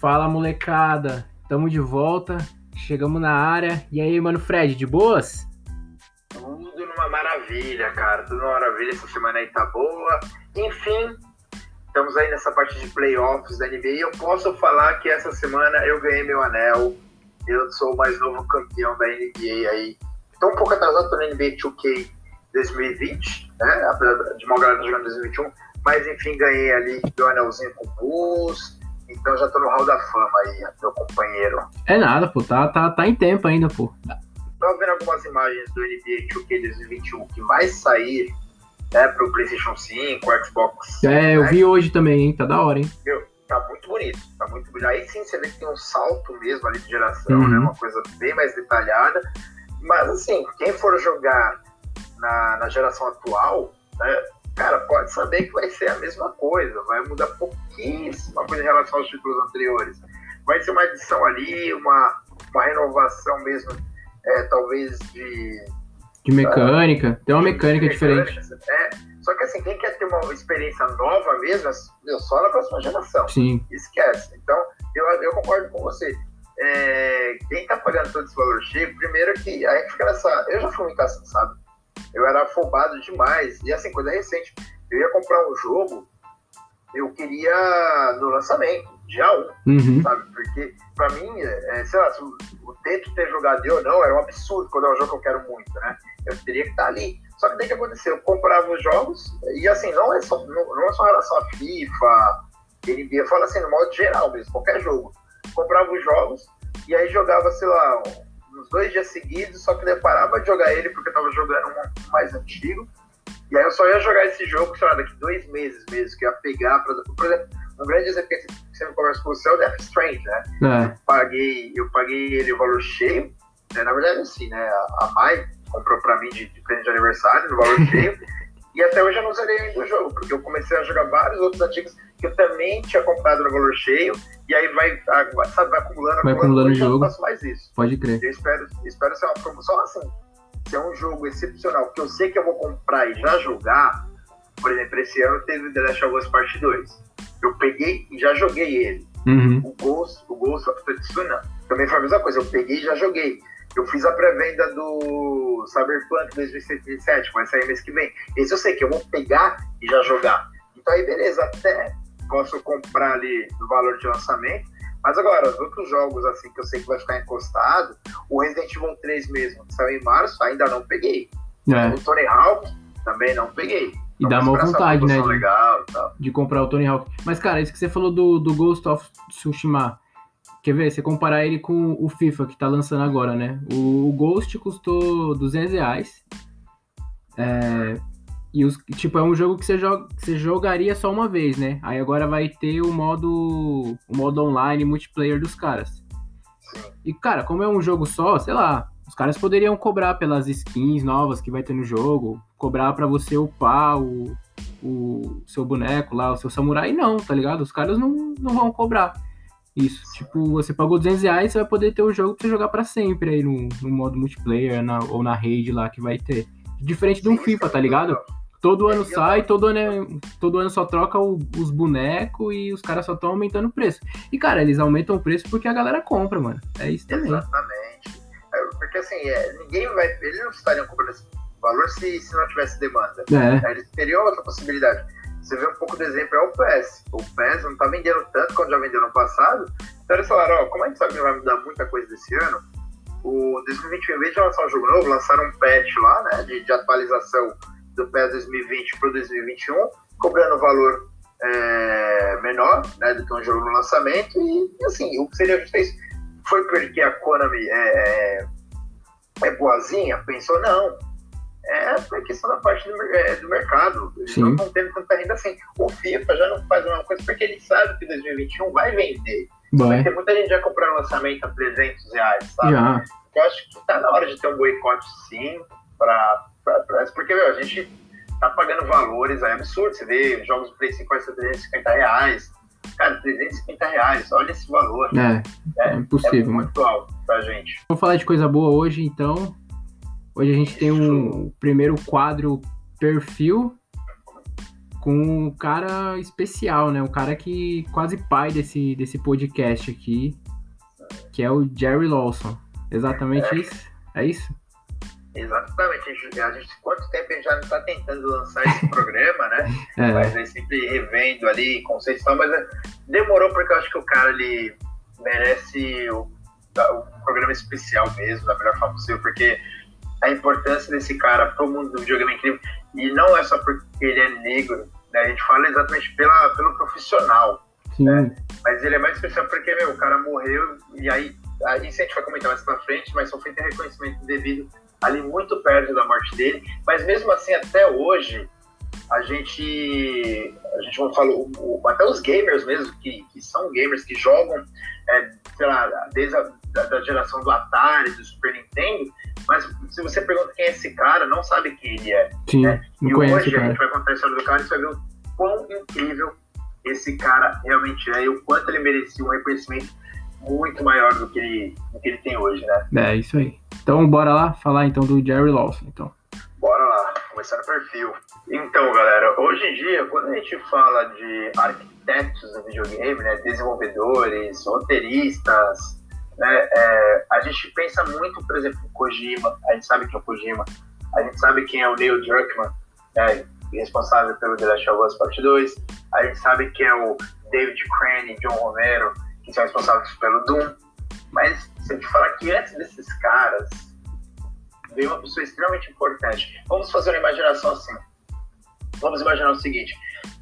Fala molecada, tamo de volta, chegamos na área. E aí, mano Fred, de boas? Tudo numa maravilha, cara. Tudo numa maravilha. Essa semana aí tá boa. Enfim, estamos aí nessa parte de playoffs da NBA. Eu posso falar que essa semana eu ganhei meu anel. Eu sou o mais novo campeão da NBA aí. Tô um pouco atrasado, na NBA 2K 2020, né? Apesar de uma galera jogando 2021. Mas enfim, ganhei ali meu anelzinho com o Bulls. Então já tô no hall da fama aí, meu companheiro. É nada, pô, tá, tá, tá em tempo ainda, pô. Tô vendo algumas imagens do NBA 2K 2021 que vai sair né, pro PlayStation 5, Xbox. É, eu vi hoje também, hein? Tá da hora, hein? Meu, tá muito bonito, tá muito bonito. Aí sim você vê que tem um salto mesmo ali de geração, Uhum. né? Uma coisa bem mais detalhada. Mas assim, quem for jogar na, na geração atual, né? Cara, pode saber que vai ser a mesma coisa, vai mudar pouquíssima coisa em relação aos títulos anteriores. Vai ser uma edição ali, uma, uma renovação mesmo, é, talvez de De mecânica, tem uma mecânica diferente. É, só que assim, quem quer ter uma experiência nova mesmo, meu, só na próxima geração. Sim, Esquece. Então, eu, eu concordo com você. É, quem tá pagando todo esse valor cheio, primeiro que a gente fica nessa. Eu já fui muito assim, sabe? Eu era afobado demais. E assim, coisa recente. Eu ia comprar um jogo, eu queria no lançamento, dia 1 uhum. sabe? Porque, pra mim, é, sei lá, se o, o Teto ter jogado eu ou não, era um absurdo quando é um jogo que eu quero muito, né? Eu teria que estar ali. Só que daí que aconteceu? Eu comprava os jogos, e assim, não é só, não, não é só relação a FIFA, NBA, eu falo assim, no modo geral mesmo, qualquer jogo. Comprava os jogos, e aí jogava, sei lá, uns dois dias seguidos, só que daí eu parava de jogar ele porque eu tava jogando um mais antigo. E aí eu só ia jogar esse jogo, sei lá, daqui dois meses mesmo, que eu ia pegar, pra, por exemplo, um grande exemplo que sempre conversa com você é o Death Strand, né? É, paguei, eu paguei ele o valor cheio, né? na verdade assim, né, a a Mai comprou pra mim de, de presente de aniversário, no valor cheio, e até hoje eu não zerei ainda o jogo, porque eu comecei a jogar vários outros antigos que eu também tinha comprado no valor cheio, e aí vai, sabe, vai acumulando, Vai acumulando eu jogo. não faço mais isso. pode crer. Eu espero, espero ser uma promoção assim, se é um jogo excepcional, que eu sei que eu vou comprar e já jogar, por exemplo, esse ano teve The Last of Us Part 2, eu peguei e já joguei ele, Uhum. o Ghost, o Ghost of Tsushima também foi a mesma coisa. Eu peguei e já joguei. Eu fiz a pré-venda do Cyberpunk 2077, vai sair mês que vem. Esse eu sei que eu vou pegar e já jogar. Então aí, beleza, até posso comprar ali no valor de lançamento. Mas agora, os outros jogos assim que eu sei que vai ficar encostado, o Resident Evil 3 mesmo, que saiu em março, ainda não peguei. É, O Tony Hawk também não peguei. e dá Então, uma essa vontade, né? De, legal de comprar o Tony Hawk. Mas, cara, isso que você falou do, do Ghost of Tsushima. Quer ver? Você comparar ele com o FIFA que tá lançando agora, né? O, o Ghost custou 200 reais. É, e os, tipo, é um jogo que você, joga, que você jogaria só uma vez, né? Aí agora vai ter o modo, o modo online multiplayer dos caras. E, cara, como é um jogo só, sei lá, os caras poderiam cobrar pelas skins novas que vai ter no jogo, cobrar pra você upar o, o seu boneco lá, o seu samurai, não, tá ligado? Os caras não, não vão cobrar isso. Tipo, você pagou 200 reais, você vai poder ter o jogo pra você jogar pra sempre aí no, no modo multiplayer na- ou na raid lá que vai ter. Diferente de um FIFA, tá ligado? Todo ano sai, todo ano, é- todo ano só troca o- os bonecos e os caras só estão aumentando o preço. E, cara, eles aumentam o preço porque a galera compra, mano. É isso também. Exatamente. É, porque assim, é, ninguém vai. Eles não estariam cobrando esse valor se, se não tivesse demanda. É, Aí Eles teriam outra possibilidade. Você vê um pouco do exemplo, é o PES. O PES não tá vendendo tanto quanto já vendeu no passado. Então eles falaram, ó, como a gente sabe que não vai mudar muita coisa desse ano, o 2021, em vez de lançar um jogo novo, lançaram um patch lá, né, de, de atualização do PES 2020 pro 2021, cobrando valor é, menor, né, do que um jogo no lançamento. E, assim, o que seria justo é isso. Foi porque a Konami é, é, é boazinha? Pensou, não. É por questão da parte do, é, do mercado. Eles Sim. não estão tendo tanta renda assim. O FIFA já não faz a mesma coisa porque ele sabe que 2021 vai vender. Vai vai. ter muita gente já comprando lançamento a 300 reais, sabe? Já. Eu acho que tá na hora de ter um boicote sim, pra, pra isso, porque meu, a gente tá pagando valores aí absurdos. Você vê jogos do Play 5 vai ser 350 reais. Cara, 350 reais, olha esse valor. É, é É impossível, mano. muito alto pra gente. Vamos falar de coisa boa hoje, então. Hoje a gente tem um primeiro quadro perfil com um cara especial, né? Um cara que quase pai desse, desse podcast aqui, que é o Jerry Lawson. Exatamente é. isso? É isso? Exatamente. A gente, quanto tempo a gente já não está tentando lançar esse programa, né? É. Mas aí sempre revendo ali conceitos e tal, mas é, demorou porque eu acho que o cara ele merece o, um programa especial mesmo, da melhor forma possível, porque a importância desse cara pro mundo do videogame é incrível. E não é só porque ele é negro, né? A gente fala exatamente pela, pelo profissional. Né? Mas ele é mais especial porque, meu, o cara morreu e aí, aí a gente vai comentar mais pra frente, mas só foi ter reconhecimento devido ali muito perto da morte dele. Mas mesmo assim, até hoje, a gente, a gente não falou, até os gamers mesmo, que, que são gamers, que jogam, é, sei lá, desde a da, da, geração do Atari, do Super Nintendo, mas se você pergunta quem é esse cara, não sabe quem ele é. Sim, né? E hoje a gente vai contar a história do cara e você vai ver o quão incrível esse cara realmente é e o quanto ele merecia um reconhecimento muito maior do que ele, do que ele tem hoje, né? É, isso aí. Então, bora lá falar então do Jerry Lawson, então. Bora lá, começar no perfil. Então, galera, hoje em dia, quando a gente fala de arquitetos do videogame, né, desenvolvedores, roteiristas, né, é, a gente pensa muito, por exemplo, em Kojima, a gente sabe quem é o Kojima, a gente sabe quem é o Neil Druckmann, né, responsável pelo The Last of Us Part 2, a gente sabe quem é o David Crane John Romero, que são responsáveis pelo Doom, mas se eu te falar que antes desses caras veio uma pessoa extremamente importante, vamos fazer uma imaginação assim. Vamos imaginar o seguinte,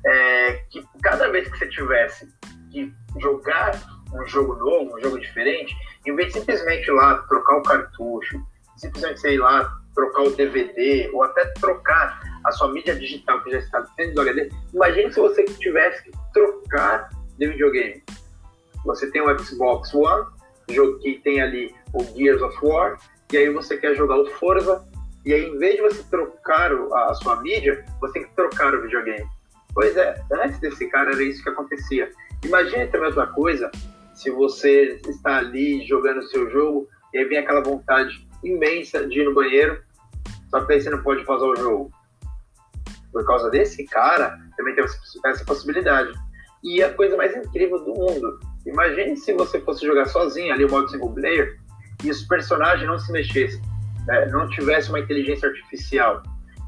é, que cada vez que você tivesse que jogar um jogo novo, um jogo diferente, em vez de simplesmente ir lá trocar o cartucho, simplesmente sei lá trocar o DVD ou até trocar a sua mídia digital que já está dentro do HD, imagine se você tivesse que trocar de videogame. Você tem o Xbox One, jogo que tem ali o Gears of War, e aí você quer jogar o Forza, e aí em vez de você trocar a sua mídia, você tem que trocar o videogame. Pois é, antes desse cara era isso que acontecia. Imagine a mesma coisa se você está ali jogando o seu jogo e aí vem aquela vontade imensa de ir no banheiro, só que aí você não pode pausar o jogo. Por causa desse cara, também tem essa possibilidade. E a coisa mais incrível do mundo, imagine se você fosse jogar sozinho ali o modo single player e os personagens não se mexessem, né? não tivesse uma inteligência artificial.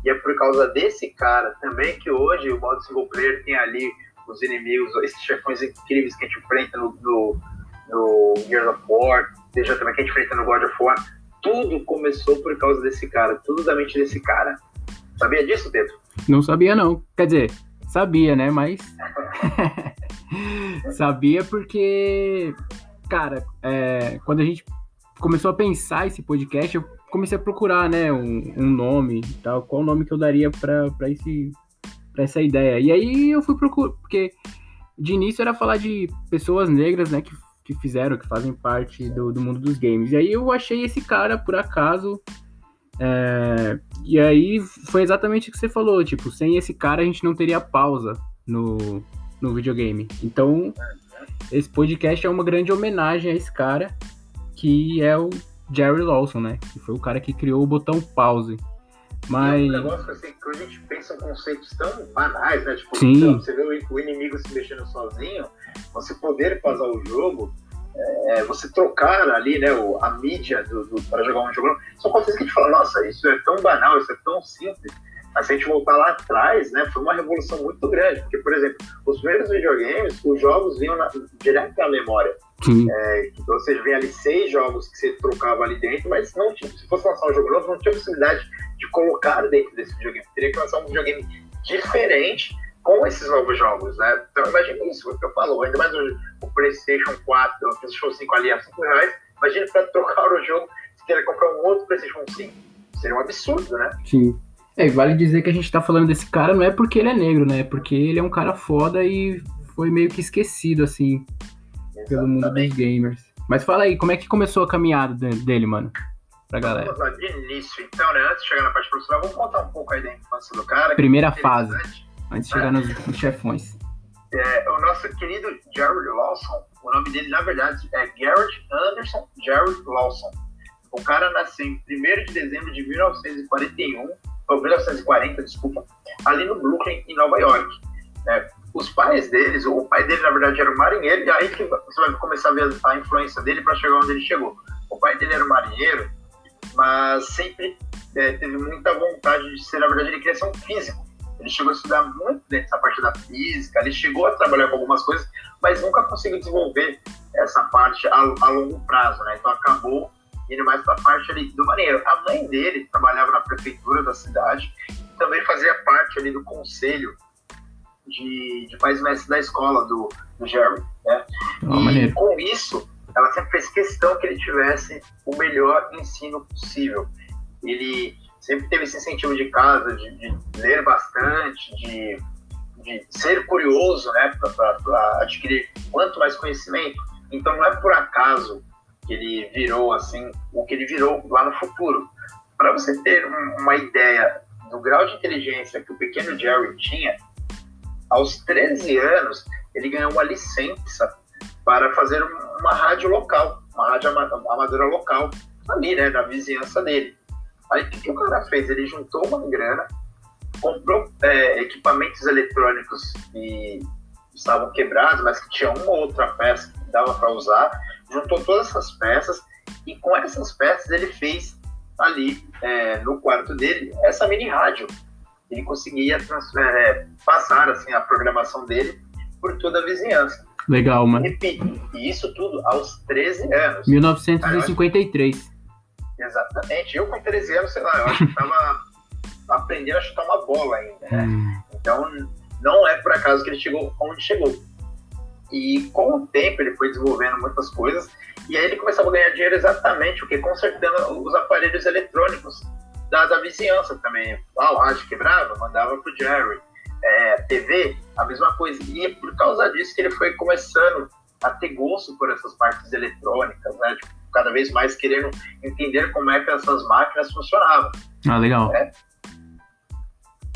E é por causa desse cara também que hoje o modo single player tem ali os inimigos, esses chefões incríveis que a gente enfrenta no, no, no Gears of War, seja também que a gente enfrenta no God of War, tudo começou por causa desse cara, tudo da mente desse cara. Sabia disso, Pedro? Não sabia, não. Quer dizer, sabia, né? Mas. sabia porque, cara, é, quando a gente começou a pensar esse podcast, eu comecei a procurar, né, um, um nome e tal, qual o nome que eu daria para esse para essa ideia. E aí eu fui procurar, porque de início era falar de pessoas negras, né, que, que fizeram, que fazem parte do, do mundo dos games. E aí eu achei esse cara, por acaso, é, e aí foi exatamente o que você falou, tipo, sem esse cara a gente não teria pausa no, no videogame. Então, esse podcast é uma grande homenagem a esse cara, que é o Jerry Lawson, né? Que foi o cara que criou o botão pause. Mas... É um negócio assim, que a gente pensa em conceitos tão banais, né? Tipo, Sim. você vê o inimigo se mexendo sozinho, você poder pausar o jogo, é, você trocar ali, né, a mídia do, do para jogar um jogo, são coisas que a gente fala, nossa, isso é tão banal, isso é tão simples. Mas se a gente voltar lá atrás, né, foi uma revolução muito grande, porque, por exemplo, os primeiros videogames, os jogos vinham na, direto na memória. É, então você vê ali seis jogos que você trocava ali dentro, mas não tinha, se fosse lançar um jogo novo, não tinha possibilidade de colocar dentro desse videogame. Teria que lançar um videogame diferente com esses novos jogos, né? Então imagine isso, o que eu falo, ainda mais o, o PlayStation 4, o PlayStation 5 ali a 5 reais, imagine para trocar o jogo, se querer comprar um outro PlayStation 5. Seria um absurdo, né? Sim. É, vale dizer que a gente tá falando desse cara não é porque ele é negro, né? É porque ele é um cara foda e foi meio que esquecido, assim, Exatamente. pelo mundo dos gamers. Mas fala aí, como é que começou a caminhada dele, mano? Pra galera. Vamos lá, de início, então, né? Antes de chegar na parte profissional, vamos contar um pouco aí da infância do cara. Primeira fase, antes de chegar nos, nos chefões. É, o nosso querido Jared Lawson, o nome dele, na verdade, é Garrett Anderson Jared Lawson. O cara nasceu em 1 de dezembro de 1941 ou 1940, desculpa, ali no Brooklyn, em Nova York. Né? Os pais deles, o pai dele na verdade era um marinheiro, e aí que você vai começar a ver a influência dele para chegar onde ele chegou. O pai dele era um marinheiro, mas sempre é, teve muita vontade de ser, na verdade, ele queria ser um físico. Ele chegou a estudar muito dessa parte da física, ele chegou a trabalhar com algumas coisas, mas nunca conseguiu desenvolver essa parte a, a longo prazo, né? Então acabou indo mais para a parte ali do marinheiro. A mãe dele trabalhava na prefeitura da cidade e também fazia parte ali do conselho de, de pais mestres da escola do, do Jerry, né? Oh, e maneiro. com isso, ela sempre fez questão que ele tivesse o melhor ensino possível. Ele sempre teve esse incentivo de casa, de, de ler bastante, de, de, ser curioso, né, para adquirir quanto mais conhecimento. Então não é por acaso que ele virou assim o que ele virou lá no futuro. Para você ter um, uma ideia do grau de inteligência que o pequeno Jerry tinha, aos 13 anos ele ganhou uma licença para fazer uma rádio local, uma rádio amadora local, ali, né, na vizinhança dele. Aí o que, que, o cara fez? Ele juntou uma grana, comprou é, equipamentos eletrônicos que estavam quebrados, mas que tinha uma ou outra peça que dava para usar, juntou todas essas peças e com essas peças ele fez ali é, no quarto dele essa mini rádio. Ele conseguia é, passar assim a programação dele por toda a vizinhança. Legal, mano. E isso tudo aos 13 anos. 1953. Exatamente. Eu com 13 anos, sei lá, eu acho que tava aprendendo a chutar uma bola ainda, né? Hum. Então, não é por acaso que ele chegou onde chegou. E com o tempo ele foi desenvolvendo muitas coisas e aí ele começava a ganhar dinheiro exatamente o que consertando os aparelhos eletrônicos da, da vizinhança também. Ah, o rádio quebrava, mandava pro Jerry é, TV, a mesma coisa. E é por causa disso que ele foi começando a ter gosto por essas partes eletrônicas, né? Tipo, cada vez mais querendo entender como é que essas máquinas funcionavam. Ah, legal. Né?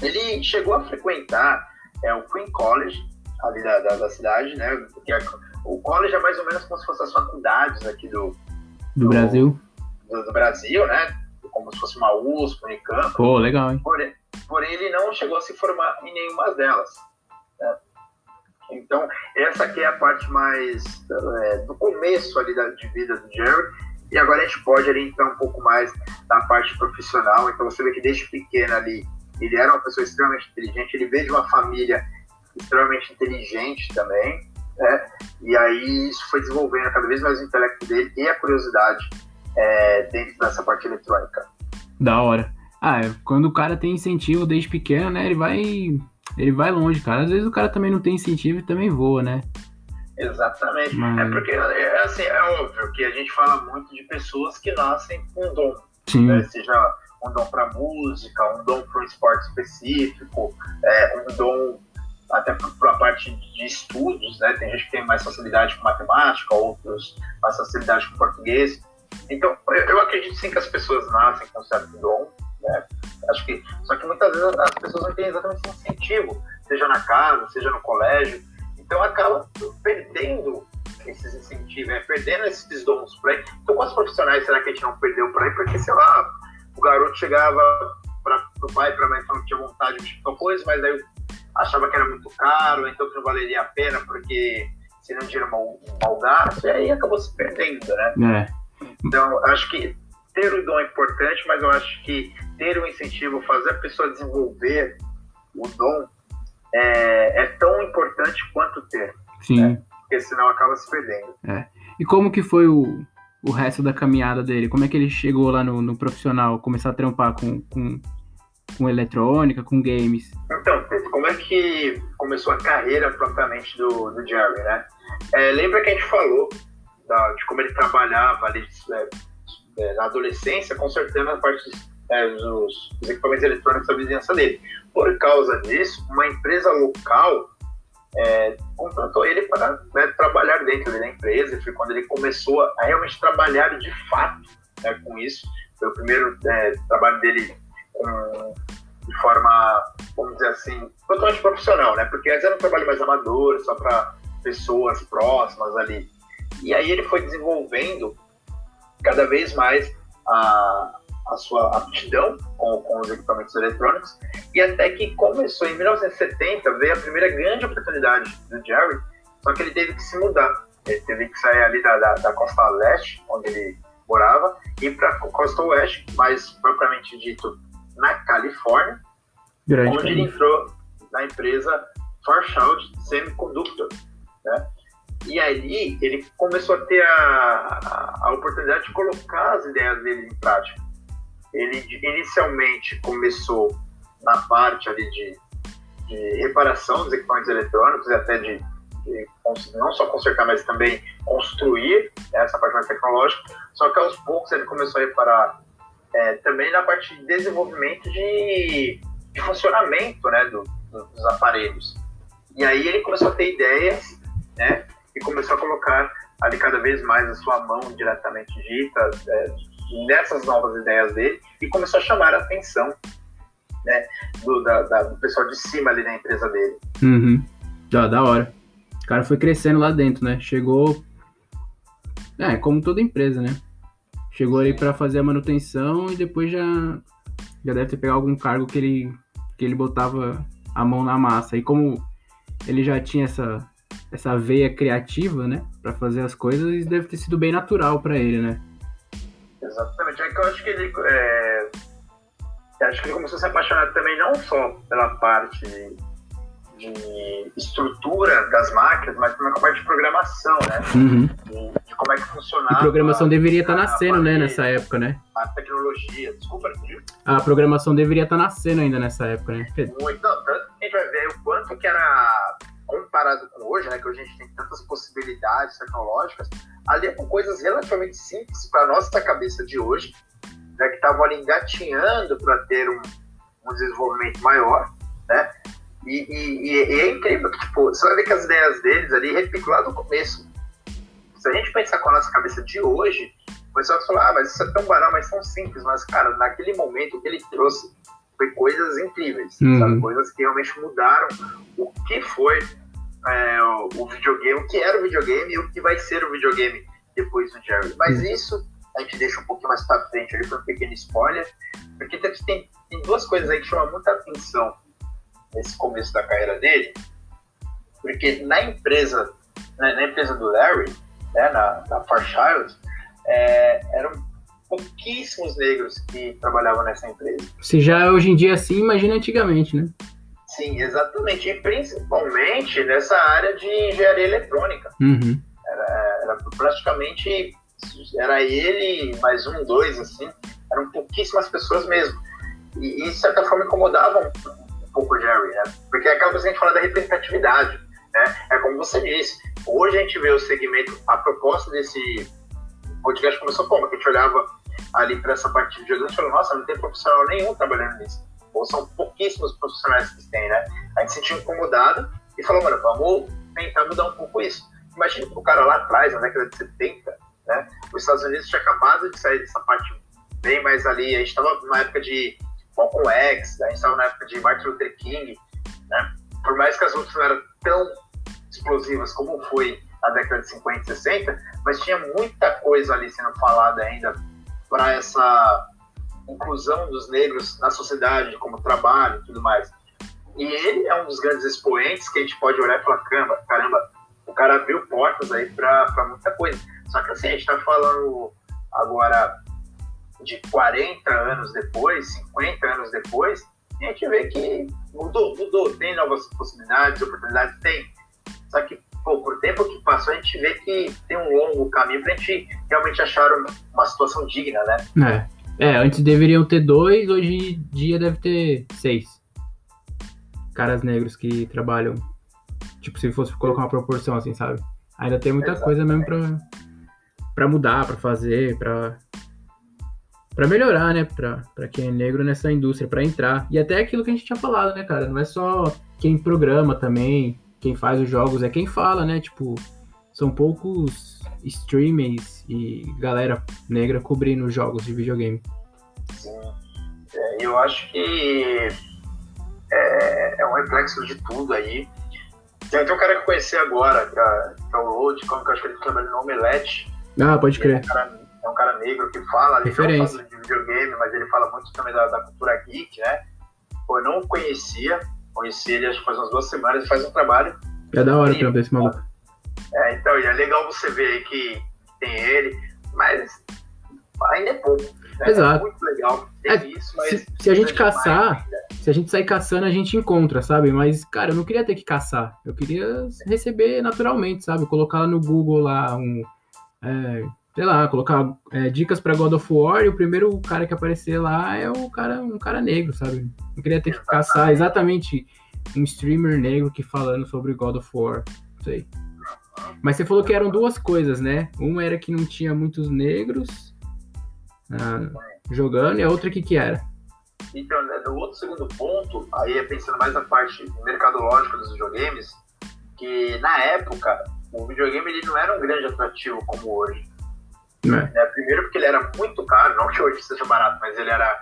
Ele chegou a frequentar é, o Queen College, ali da, da, da cidade, né? Porque o college é mais ou menos como se fossem as faculdades aqui do... Do, do Brasil. Do, do Brasil, né? Como se fosse uma USP, Unicamp. Pô, legal, hein? Porém, porém, ele não chegou a se formar em nenhuma delas. Né? Então, essa aqui é a parte mais é, do começo ali da, de vida do Jerry. E agora a gente pode ali entrar um pouco mais na parte profissional. Então, você vê que desde pequeno ali, ele era uma pessoa extremamente inteligente. Ele veio de uma família extremamente inteligente também. Né? E aí isso foi desenvolvendo cada vez mais o intelecto dele e a curiosidade é, dentro dessa parte eletrônica. Da hora. Ah, é, quando o cara tem incentivo desde pequeno, né? Ele vai, ele vai longe, cara. Às vezes o cara também não tem incentivo e também voa, né? Exatamente. Mas... É porque, é, assim, é óbvio que a gente fala muito de pessoas que nascem com dom. Sim. Né? Seja um dom para música, um dom para um esporte específico, é, um dom até para a parte de estudos, né? Tem gente que tem mais facilidade com matemática, outros mais facilidade com português. Então, eu, eu acredito sim que as pessoas nascem com certo dom, né? Acho que, só que muitas vezes as pessoas não têm exatamente esse incentivo, seja na casa, seja no colégio. Então, acaba perdendo esses incentivos, né? perdendo esses dons por aí. Então, quantos profissionais será que a gente não perdeu por aí? Porque, sei lá, o garoto chegava para o pai para a mãe falando que tinha vontade de tal coisa, mas daí achava que era muito caro, então que não valeria a pena porque seria um dinheiro mal, mal gasto, e aí acabou se perdendo, né? É. Então, acho que ter o dom é importante, mas eu acho que ter o um incentivo, fazer a pessoa desenvolver o dom é, é tão importante quanto ter. Sim. Né? Porque senão acaba se perdendo. É. E como que foi o, o resto da caminhada dele? Como é que ele chegou lá no, no profissional, começar a trampar com, com, com eletrônica, com games? Então, é que começou a carreira propriamente do, do Jerry, né? É, lembra que a gente falou da, de como ele trabalhava ali é, é, na adolescência, consertando a parte é, dos, dos, equipamentos eletrônicos da vizinhança dele. Por causa disso, uma empresa local é, contratou ele para né, trabalhar dentro da empresa. E foi quando ele começou a realmente trabalhar de fato né, com isso. Foi o primeiro trabalho dele com, de forma, vamos dizer assim, totalmente profissional, né? Porque antes era um trabalho mais amador, só para pessoas próximas ali. E aí ele foi desenvolvendo cada vez mais a, a sua aptidão com, com os equipamentos eletrônicos E até que começou em 1970, veio a primeira grande oportunidade do Jerry, só que ele teve que se mudar. Ele teve que sair ali da, da, da costa leste, onde ele morava, e para a costa oeste, mais propriamente dito na Califórnia, Grande onde ele entrou na empresa Fairchild Semiconductor. Né? E ali ele começou a ter a, a, oportunidade de colocar as ideias dele em prática. Ele inicialmente começou na parte ali de, de reparação dos equipamentos eletrônicos e até de, de, não só consertar, mas também construir né, essa parte mais tecnológica. Só que aos poucos ele começou a reparar é, também na parte de desenvolvimento de, de funcionamento né, do, do, dos aparelhos. E aí ele começou a ter ideias, né? E começou a colocar ali cada vez mais a sua mão diretamente dita é, nessas novas ideias dele e começou a chamar a atenção né, do, da, da, do pessoal de cima ali da empresa dele. Uhum. Da, da hora. O cara foi crescendo lá dentro, né? Chegou. É, como toda empresa, né? Chegou ali para fazer a manutenção e depois já, já deve ter pegado algum cargo que ele, que ele botava a mão na massa. E como ele já tinha essa, essa veia criativa, né, para fazer as coisas, deve ter sido bem natural para ele, né? Exatamente. É que eu acho que ele, é... acho que ele começou a se apaixonar também não só pela parte de estrutura das máquinas, mas também com a parte de programação, né? Uhum. De, de, como é que funcionava. A programação deveria estar tá nascendo, né, nessa época, né? A tecnologia, desculpa, A programação deveria estar tá nascendo ainda nessa época, né? Muito, não, tanto que a gente vai ver o quanto que era comparado com hoje, né, que hoje a gente tem tantas possibilidades tecnológicas, ali é com coisas relativamente simples para nossa cabeça de hoje, né, que estavam ali engatinhando para ter um, um desenvolvimento maior, né? E, e, e, é incrível que, tipo, você vai ver que as ideias deles ali repicam lá no começo. Se a gente pensar com a nossa cabeça de hoje, o pessoal vai falar, ah, mas isso é tão banal, mas tão simples. Mas, cara, naquele momento, o que ele trouxe foi coisas incríveis, uhum. sabe? Coisas que realmente mudaram o que foi é, o, o, videogame, o que era o videogame e o que vai ser o videogame depois do Jerry. Mas uhum. isso a gente deixa um pouquinho mais pra frente ali, para um pequeno spoiler, porque tem, tem duas coisas aí que chamam muita atenção nesse começo da carreira dele, porque na empresa, na, na empresa do Larry, né, na, na Fairchild, é, eram pouquíssimos negros que trabalhavam nessa empresa. Se já é hoje em dia assim, imagina antigamente, né? Sim, exatamente. E principalmente nessa área de engenharia eletrônica. Uhum. Era, era, praticamente era ele mais um, dois, assim. Eram pouquíssimas pessoas mesmo. E, e de certa forma incomodavam um pouco o Jerry, né? Porque é aquela coisa que a gente fala da representatividade, né? É como você disse. Hoje a gente vê o segmento, a proposta desse podcast começou como? Que a gente olhava ali para essa parte de videogame e falou, nossa, não tem profissional nenhum trabalhando nisso. Ou são pouquíssimos profissionais que têm, né? A gente se sentiu incomodado e falou, mano, vamos tentar mudar um pouco isso. Imagina o cara lá atrás, na década de 70, né? Os Estados Unidos tinha acabado de sair dessa parte bem mais ali, a gente estava numa época de Malcolm X, a gente estava na época de Martin Luther King, né? Por mais que as lutas não eram tão explosivas como foi na década de 50 e 60, mas tinha muita coisa ali sendo falada ainda para essa inclusão dos negros na sociedade, como trabalho e tudo mais. E ele é um dos grandes expoentes que a gente pode olhar e falar: caramba, caramba o cara abriu portas aí para muita coisa. Só que assim, a gente está falando agora de 40 anos depois, 50 anos depois, a gente vê que mudou, mudou, tem novas possibilidades, oportunidades, tem. Só que, pô, por tempo que passou, a gente vê que tem um longo caminho pra gente realmente achar uma situação digna, né? É, é antes deveriam ter dois, hoje em dia deve ter seis caras negros que trabalham. Tipo, se fosse colocar uma proporção assim, sabe? Ainda tem muita Exatamente. coisa mesmo pra, pra mudar, pra fazer, pra para melhorar, né, para quem é negro nessa indústria, para entrar. E até aquilo que a gente tinha falado, né, cara, não é só quem programa também, quem faz os jogos, é quem fala, né, tipo, são poucos streamers e galera negra cobrindo jogos de videogame. Sim, é, eu acho que é, é, um reflexo de tudo aí. Tem até um cara que eu conheci agora, que é, que é o Load, como que eu acho que ele trabalha no Omelete. Ah, pode crer. É um cara é um cara negro que fala ali Referência. de videogame, mas ele fala muito também da, da cultura geek, né? Pô, eu não conhecia, conheci ele acho que faz umas duas semanas, faz um trabalho. É da hora pra ver esse maluco. É, então, e é legal você ver aí que tem ele, mas ainda é pouco. Né? Exato. É muito legal, É, isso, mas. Se, se a gente é caçar, se a gente sair caçando, a gente encontra, sabe? Mas, cara, eu não queria ter que caçar. Eu queria receber naturalmente, sabe? Colocar no Google lá um. é, sei lá, colocar é, dicas pra God of War e o primeiro cara que aparecer lá é o cara, um cara negro, sabe? Não queria ter que caçar exatamente um streamer negro que falando sobre God of War. Não sei. Mas você falou que eram duas coisas, né? Uma era que não tinha muitos negros ah, jogando e a outra que que era? Então, né, no outro segundo ponto, aí é pensando mais na parte mercadológica dos videogames, que na época o videogame ele não era um grande atrativo como hoje. É. né? Primeiro porque ele era muito caro, não que hoje seja barato, mas ele era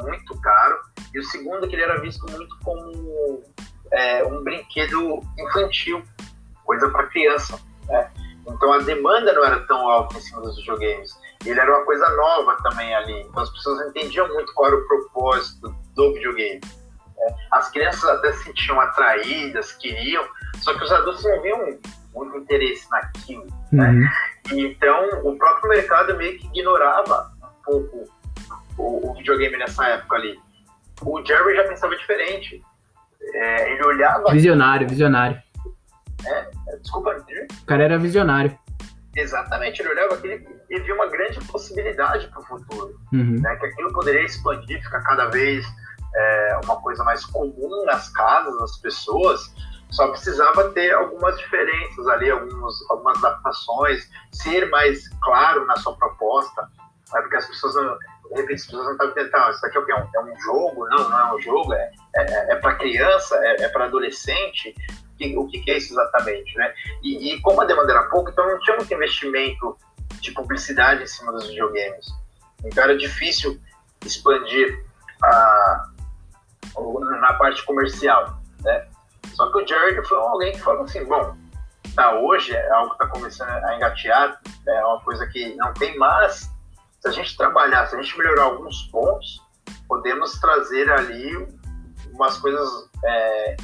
muito caro. E o segundo que ele era visto muito como é, um brinquedo infantil, coisa para criança. Né? Então a demanda não era tão alta em cima dos videogames. Ele era uma coisa nova também ali. Então as pessoas não entendiam muito qual era o propósito do videogame. né? As crianças até se sentiam atraídas, queriam, só que os adultos não viam muito interesse naquilo. Uhum. Então, o próprio mercado meio que ignorava um pouco o, o videogame nessa época ali. O Jerry já pensava diferente. É, ele olhava. Visionário, visionário. Desculpa, Jerry? O cara era visionário. exatamente. Ele olhava aquele e via uma grande possibilidade para o futuro. Uhum. Né, que aquilo poderia expandir, ficar cada vez é, uma coisa mais comum nas casas das pessoas. Só precisava ter algumas diferenças ali, alguns, algumas adaptações, ser mais claro na sua proposta, né, porque as pessoas não, de repente as pessoas não estavam tentando, isso aqui é o quê? É um- É um jogo? Não, não é um jogo, é, é, é para criança, é, é para adolescente, Que- o que, que é isso exatamente, né? E, e como a demanda era pouco, então não tinha muito investimento de publicidade em cima dos videogames. Então era difícil expandir a, na parte comercial, né? Só que o Jared foi alguém que falou assim, bom, tá, hoje é algo que está começando a engatear, é uma coisa que não tem mais. Se a gente trabalhar, se a gente melhorar alguns pontos, podemos trazer ali umas coisas, é,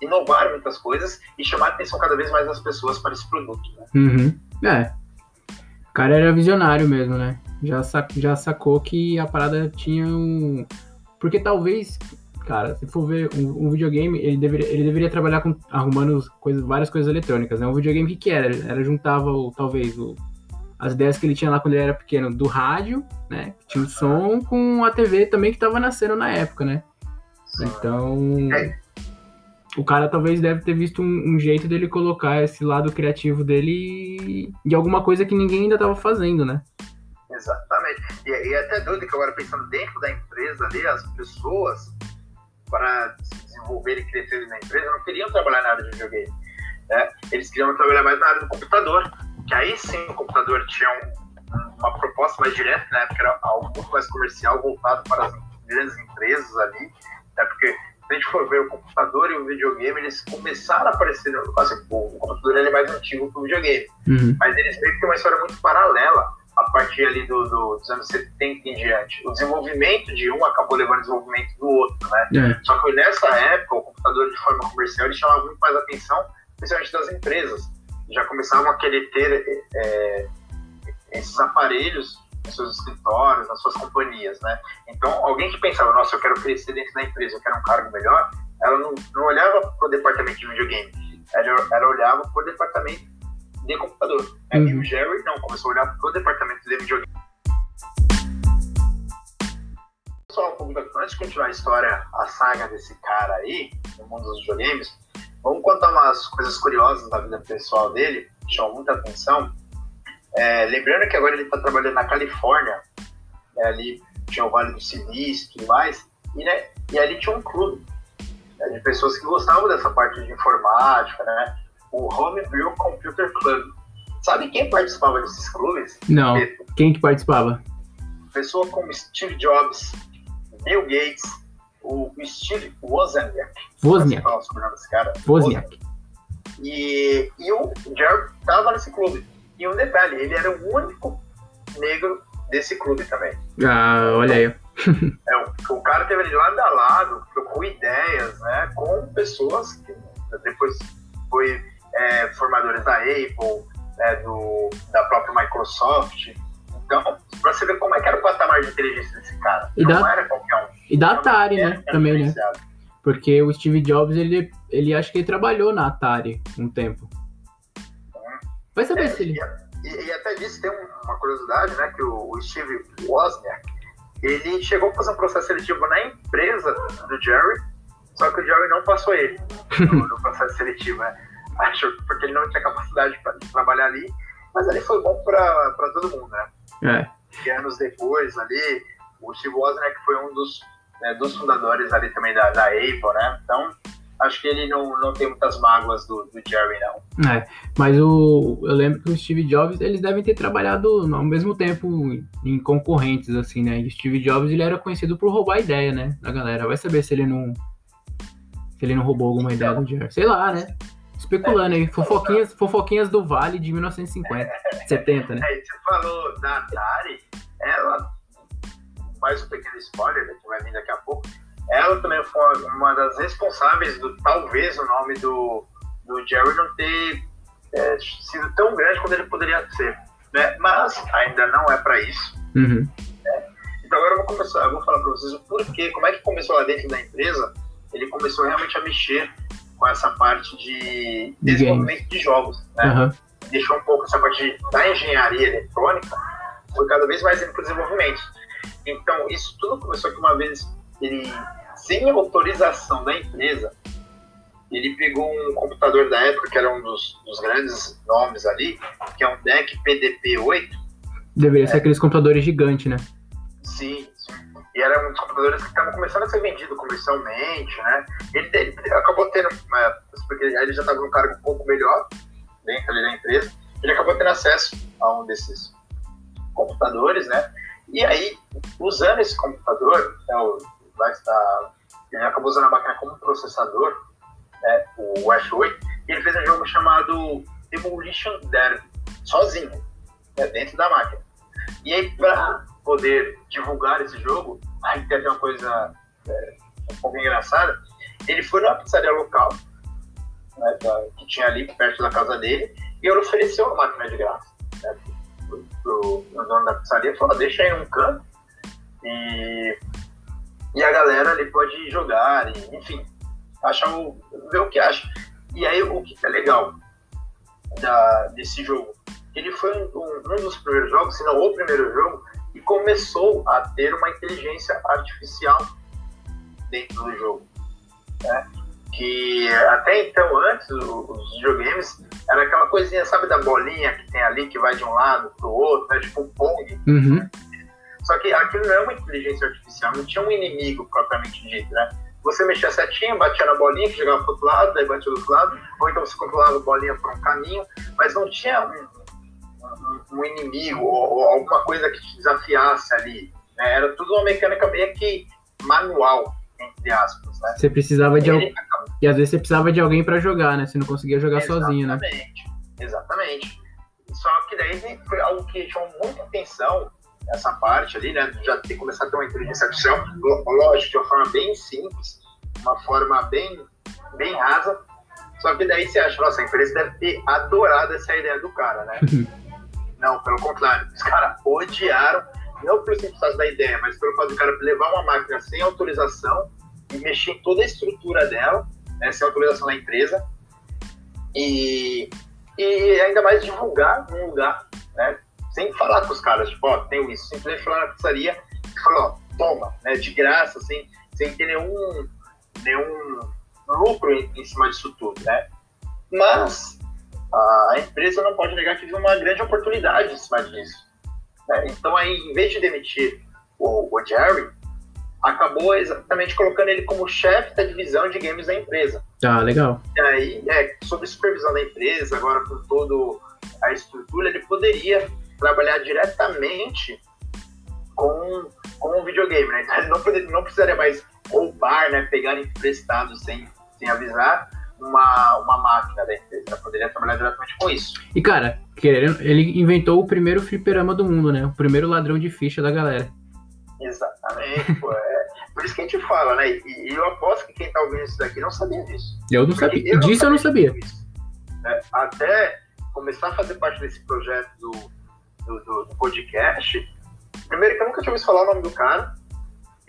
inovar muitas coisas e chamar a atenção cada vez mais das pessoas para esse produto. Né? Uhum. É. O cara era visionário mesmo, né? Já, já sacou que a parada tinha um. Porque talvez, cara, se for ver um, um videogame, ele deveria, ele deveria trabalhar com arrumando coisas, várias coisas eletrônicas, né? Um videogame, que, que era? Era juntava, o, talvez, o, as ideias que ele tinha lá quando ele era pequeno, do rádio, né? Que tinha o som, com a TV também que tava nascendo na época, né? Então. É. O cara talvez deve ter visto um, um jeito dele colocar esse lado criativo dele de alguma coisa que ninguém ainda tava fazendo, né? Exatamente. E, e é até doido que agora pensando dentro da empresa ali, as pessoas, para se desenvolver e crescer na empresa, não queriam trabalhar na área de videogame. Né? Eles queriam trabalhar mais na área do computador. Que aí sim o computador tinha um- uma proposta mais direta, na época era algo muito mais comercial, voltado para as grandes empresas ali. Né? Porque se a gente for ver o computador e o videogame, eles começaram a aparecer. no- Assim, o computador ele é mais antigo que o videogame Uhum. mas eles meio que têm uma história muito paralela a partir ali do, do- dos anos 70 em diante. O desenvolvimento de um acabou levando o desenvolvimento do outro, né? É. Só que nessa época, o computador de forma comercial ele chamava muito mais atenção, principalmente das empresas. Já começavam a querer ter é, esses aparelhos nos seus escritórios, nas suas companhias, né? Então, alguém que pensava, nossa, eu quero crescer dentro da empresa, eu quero um cargo melhor, ela não, não olhava para o departamento de videogame, ela, ela olhava para o departamento de computador. né? E Uhum. o Jerry não, começou a olhar para o departamento de videogame. Da- antes de continuar a história, a saga desse cara aí, no mundo dos videogames, vamos contar umas coisas curiosas da vida pessoal dele, que chamam muita atenção. É, lembrando que agora ele está trabalhando na Califórnia, né, ali tinha o Vale do Silício e tudo mais, e, né, e ali tinha um clube né, de pessoas que gostavam dessa parte de informática, né? O Homebrew Computer Club. Sabe quem participava desses clubes? Não. Quem que participava? Pessoa como Steve Jobs, Bill Gates, o Steve Wozniak. Wozniak. Cara. Wozniak. E, e o Jared estava nesse clube. E um detalhe, ele era o único negro desse clube também. Ah, olha aí. é, o, o, cara teve ali lado a lado, trocou ideias, né, com pessoas que depois foi é, formadores da Apple, né, do, da própria Microsoft. Então, pra você ver como é que era o patamar de inteligência desse cara. E Não da, era qualquer um. E da Atari, né? Também, né? Porque o Steve Jobs, ele, ele acho que ele trabalhou na Atari um tempo. Vai saber é, se ele. E, e, até disso tem uma curiosidade, né? Que o, o Steve Wozniak, ele chegou a fazer um processo seletivo na empresa do Jerry, só que o Jerry não passou ele no, no processo seletivo, né? Porque ele não tinha capacidade de trabalhar ali, mas ali foi bom para todo mundo, né? É. E anos depois ali, o Steve Wozniak foi um dos, né, dos fundadores ali também da, da Apple, né? Então, acho que ele não, não tem muitas mágoas do, do Jerry, não. É, mas o, eu lembro que o Steve Jobs, eles devem ter trabalhado ao mesmo tempo em concorrentes, assim, né? E o Steve Jobs, ele era conhecido por roubar a ideia, né, da galera. Vai saber se ele não se ele não roubou alguma ideia do Jerry. Sei lá, né? Especulando aí, fofoquinhas, fofoquinhas do Vale de 1950, 70, né? É, você falou da Atari, ela, mais um pequeno spoiler, né, que vai vir daqui a pouco, ela também foi uma das responsáveis do talvez o nome do, do Jerry não ter é, sido tão grande quanto ele poderia ser. Né? Mas ainda não é para isso. Uhum. Né? Então agora eu vou começar, eu vou falar para vocês o porquê, como é que começou lá dentro da empresa. Ele começou realmente a mexer com essa parte de desenvolvimento de jogos. Né? Uhum. Deixou um pouco essa parte da engenharia eletrônica, foi cada vez mais indo para o desenvolvimento. Então, isso tudo começou que uma vez ele, sem autorização da empresa, ele pegou um computador da época, que era um dos, dos grandes nomes ali, que é um DEC PDP-8. Deveria é. ser aqueles computadores gigantes, né? Sim, sim. E era um dos computadores que estavam começando a ser vendido comercialmente, né? Ele, ele acabou tendo, né, porque ele já estava num cargo um pouco melhor dentro da empresa, ele acabou tendo acesso a um desses computadores, né? E aí, usando esse computador, né, o, vai estar, ele acabou usando a máquina como processador, né, o F8, e ele fez um jogo chamado Demolition Derby, sozinho, né, dentro da máquina. E aí, para poder divulgar esse jogo, aí tem uma coisa é, um pouco engraçada, ele foi numa pizzaria local, né, que tinha ali perto da casa dele, e ele ofereceu a máquina de graça. Né, pro, pro, pro dono da pizzaria, falou, deixa aí num canto, e, e a galera ali pode jogar, e, enfim, achar o, ver o que acha. E aí o que é legal da, desse jogo? Ele foi um, um, um dos primeiros jogos, se não o primeiro jogo, e começou a ter uma inteligência artificial dentro do jogo. Né? Que até então, antes, os videogames era aquela coisinha, sabe, da bolinha que tem ali, que vai de um lado para o outro, né? tipo um Pong. Uhum. Só que aquilo não é uma inteligência artificial, não tinha um inimigo propriamente dito, né? Você mexia a setinha, batia na bolinha, que chegava para outro lado, daí batia do outro lado, ou então você controlava a bolinha por um caminho, mas não tinha um, um inimigo ou, alguma coisa que te desafiasse ali. Né? Era tudo uma mecânica meio que manual, entre aspas. Né? Você precisava de alguém. E às vezes você precisava de alguém para jogar, né? Você não conseguia jogar exatamente, sozinho, né? Exatamente. Só que daí foi algo que chamou muita atenção essa parte ali, né? Já ter começado a ter uma inteligência artificial, lógico, de uma forma bem simples, uma forma bem, bem rasa. Só que daí você acha, nossa, a empresa deve ter adorado essa ideia do cara, né? Não, pelo contrário. Os caras odiaram, não pelo simples da ideia, mas pelo fato do cara levar uma máquina sem autorização e mexer em toda a estrutura dela, né, sem autorização da empresa, e, e ainda mais divulgar num lugar, né, sem falar com os caras, tipo, ó, tem isso, simplesmente falar na pizzaria e falar, ó, toma, né, de graça, sem, sem ter nenhum, nenhum lucro em, em cima disso tudo, né. Mas a empresa não pode negar que viu uma grande oportunidade em cima disso. Né? Então, aí, em vez de demitir o, o Jerry, acabou exatamente colocando ele como chefe da divisão de games da empresa. Ah, legal. E aí, é, sob supervisão da empresa, agora com toda a estrutura, ele poderia trabalhar diretamente com, com o videogame, né? Então, ele não, poderia, não precisaria mais roubar, né? Pegar emprestado sem, sem avisar, uma, uma máquina da empresa, poderia trabalhar diretamente com isso. E cara, querendo, ele inventou o primeiro fliperama do mundo, né? O primeiro ladrão de ficha da galera. Exatamente, pô, é, por isso que a gente fala, né? E, e, eu aposto que quem tá ouvindo isso daqui não sabia disso. Eu não sabia, eu disso eu não sabia. É, até começar a fazer parte desse projeto do, do, do, do podcast, primeiro que eu nunca tinha ouvido falar o nome do cara,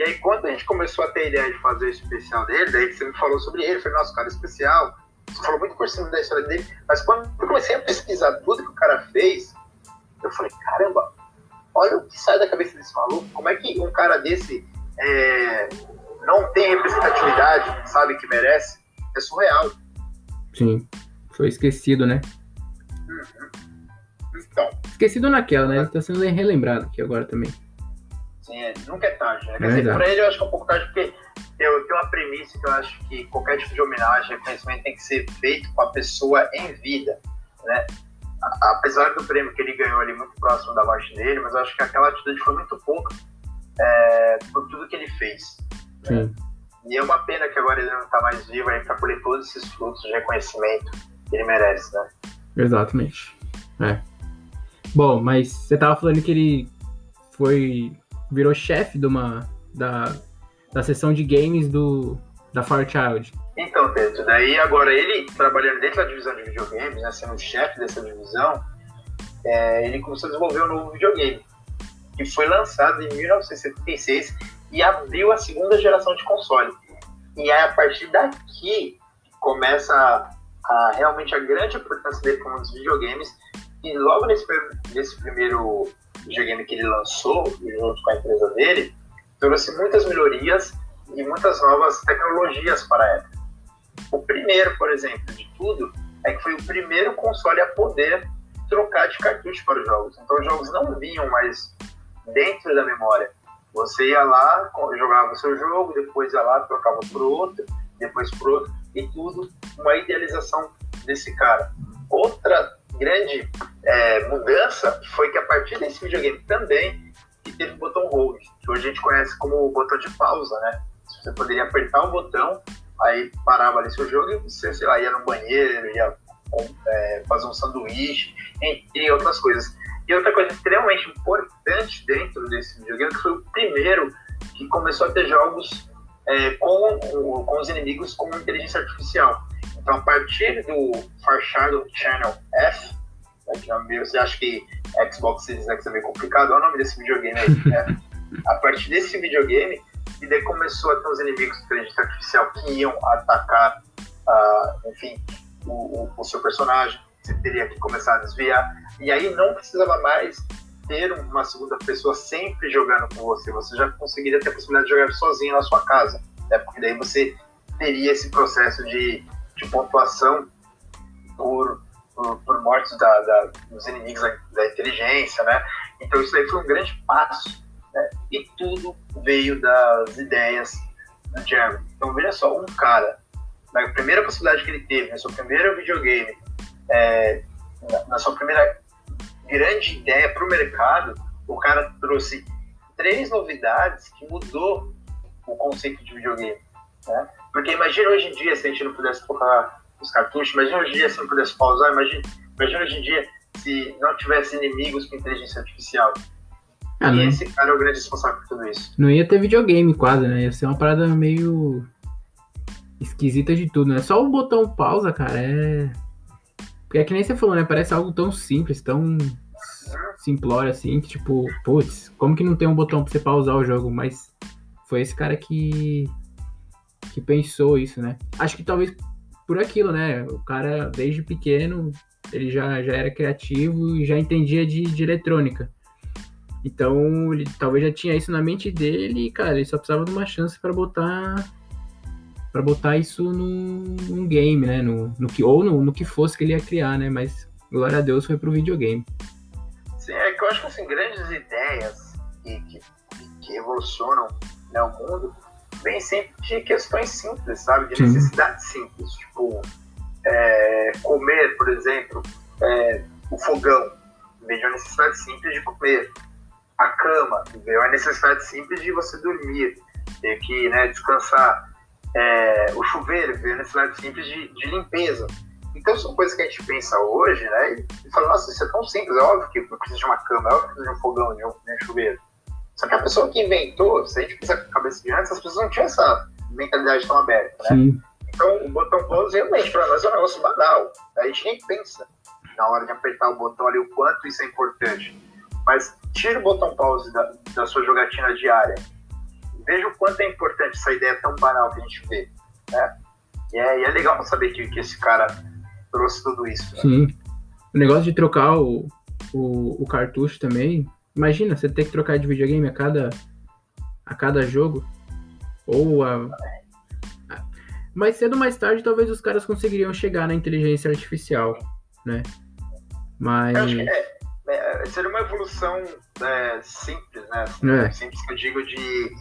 e aí quando a gente começou a ter a ideia de fazer o especial dele, daí você me falou sobre ele, foi nosso cara especial, você falou muito por cima da história dele, mas quando eu comecei a pesquisar tudo que o cara fez, eu falei, caramba, olha o que sai da cabeça desse maluco, como é que um cara desse é, não tem representatividade, sabe, que merece, é surreal. Sim, foi esquecido, né? Uhum. Então. Esquecido naquela, né? Ele tá sendo relembrado aqui agora também. Sim, é, nunca é tarde, né? Quer dizer, pra ele eu acho que é um pouco tarde, porque eu tenho uma premissa que eu acho que qualquer tipo de homenagem, reconhecimento tem que ser feito com a pessoa em vida, né? apesar do prêmio que ele ganhou ali muito próximo da morte dele, mas eu acho que aquela atitude foi muito pouca é, por tudo que ele fez. Né? E é uma pena que agora ele não está mais vivo aí para colher todos esses frutos de reconhecimento que ele merece, né? Exatamente. É. Bom, mas você tava falando que ele foi virou chefe de uma da, da sessão de games do da Child. Então, Pedro, daí agora ele trabalhando dentro da divisão de videogames, né, sendo chefe dessa divisão, é, ele começou a desenvolver um novo videogame, que foi lançado em 1976 e abriu a segunda geração de console. E aí, a partir daqui começa a, a, realmente a grande importância dele como dos videogames. E logo nesse, nesse primeiro videogame que ele lançou, junto com a empresa dele, trouxe muitas melhorias e muitas novas tecnologias para a época. O primeiro, por exemplo, de tudo, é que foi o primeiro console a poder trocar de cartucho para os jogos. Então os jogos não vinham mais dentro da memória. Você ia lá, jogava o seu jogo, depois ia lá, trocava por outro, depois por outro, e tudo uma idealização desse cara. Outra grande é, mudança foi que a partir desse videogame também que teve o botão hold, que hoje a gente conhece como o botão de pausa, né? Você poderia apertar um botão aí parava ali seu jogo e você, sei lá, ia no banheiro, ia é, fazer um sanduíche, entre outras coisas. E outra coisa extremamente importante dentro desse videogame que foi o primeiro que começou a ter jogos é, com, com os inimigos com inteligência artificial. Então, a partir do Far Shadow Channel F, né, que é você acha que Xbox Series X é meio complicado, olha o nome desse videogame aí. Né? a partir desse videogame, e daí começou a ter os inimigos de inteligência artificial que iam atacar, uh, enfim, o, o, o, seu personagem. Você teria que começar a desviar. E aí não precisava mais ter uma segunda pessoa sempre jogando com você. Você já conseguiria ter a possibilidade de jogar sozinho na sua casa. Né? Porque daí você teria esse processo de, de pontuação por, por, por mortes da, da, dos inimigos da, da inteligência, né? Então isso aí foi um grande passo né? E tudo veio das ideias do Jeremy. Então veja só, um cara, na primeira possibilidade que ele teve, no seu primeiro videogame, é, na sua primeira grande ideia para o mercado, o cara trouxe três novidades que mudou o conceito de videogame. Né? Porque imagina hoje em dia se a gente não pudesse colocar os cartuchos, imagina hoje em dia se não pudesse pausar, imagina, imagina hoje em dia se não tivesse inimigos com inteligência artificial. Ah, e esse cara é o grande responsável por tudo isso. Não ia ter videogame quase, né? Ia ser uma parada meio esquisita de tudo, né? Só o botão pausa, cara, é. Porque é que nem você falou, né? Parece algo tão simples, tão simplório assim, que tipo, putz, como que não tem um botão pra você pausar o jogo? Mas foi esse cara que. Que pensou isso, né? Acho que talvez por aquilo, né? O cara, desde pequeno, ele já, já era criativo e já entendia de, de eletrônica. Então, ele talvez já tinha isso na mente dele e, cara, ele só precisava de uma chance para botar para botar isso num, num, game, né? No, no que, ou no, no, que fosse que ele ia criar, né? Mas, glória a Deus, foi pro videogame. Sim, é que eu acho que, assim, grandes ideias que, que, que revolucionam né, o mundo vem sempre de questões simples, sabe? De Sim. necessidades simples. Tipo, é, comer, por exemplo, é, o fogão. De uma necessidade simples de comer a cama, é a necessidade simples de você dormir, ter que né, descansar. É, o chuveiro, a necessidade simples de, de, limpeza. Então são coisas que a gente pensa hoje, né? E fala, nossa, isso é tão simples, é óbvio que eu preciso de uma cama, é óbvio que eu preciso de um fogão, de um, de um chuveiro. Só que a pessoa que inventou, se a gente pensar com a cabeça de antes, as pessoas não tinham essa mentalidade tão aberta, né? Sim. Então, o botão pause realmente para nós é um negócio banal. A gente nem pensa na hora de apertar o botão ali o quanto isso é importante. Mas tira o botão pause da, da sua jogatina diária. Veja o quanto é importante essa ideia tão banal que a gente vê. Né? E, é, e é legal saber que, que esse cara trouxe tudo isso. Né? Sim. O negócio de trocar o, o, o, cartucho também. Imagina, você ter que trocar de videogame a cada, a cada jogo. Ou a. Mais cedo ou mais tarde, talvez os caras conseguiriam chegar na inteligência artificial, né? Mas. Eu acho que é, é, seria uma evolução é, simples, né? É. Simples que eu digo de,